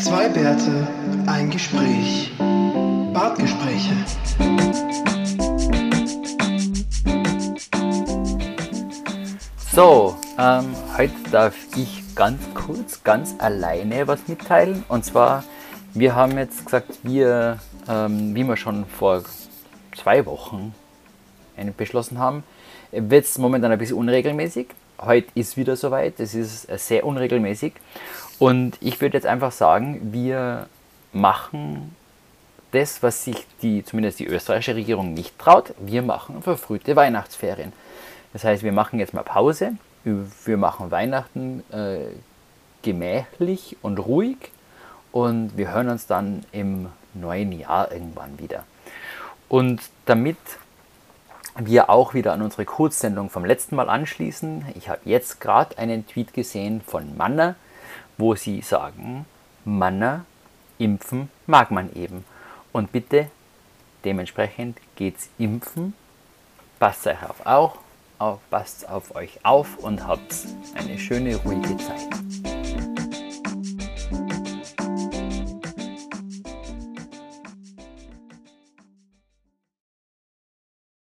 Zwei Bärte, ein Gespräch. Bartgespräche. So, ähm, heute darf ich ganz kurz, ganz alleine was mitteilen. Und zwar, wir haben jetzt gesagt, wir, ähm, wie wir schon vor zwei Wochen beschlossen haben, wird es momentan ein bisschen unregelmäßig. Heute ist wieder soweit, es ist sehr unregelmäßig. Und ich würde jetzt einfach sagen, wir machen das, was sich die, zumindest die österreichische Regierung nicht traut. Wir machen verfrühte Weihnachtsferien. Das heißt, wir machen jetzt mal Pause. Wir machen Weihnachten äh, gemächlich und ruhig und wir hören uns dann im neuen Jahr irgendwann wieder. Und damit wir auch wieder an unsere Kurzsendung vom letzten Mal anschließen, ich habe jetzt gerade einen Tweet gesehen von Manna, wo sie sagen, Manna, impfen mag man eben. Und bitte, dementsprechend geht's impfen. Passt euch auf, auch, auf, passt auf euch auf und habt eine schöne, ruhige Zeit.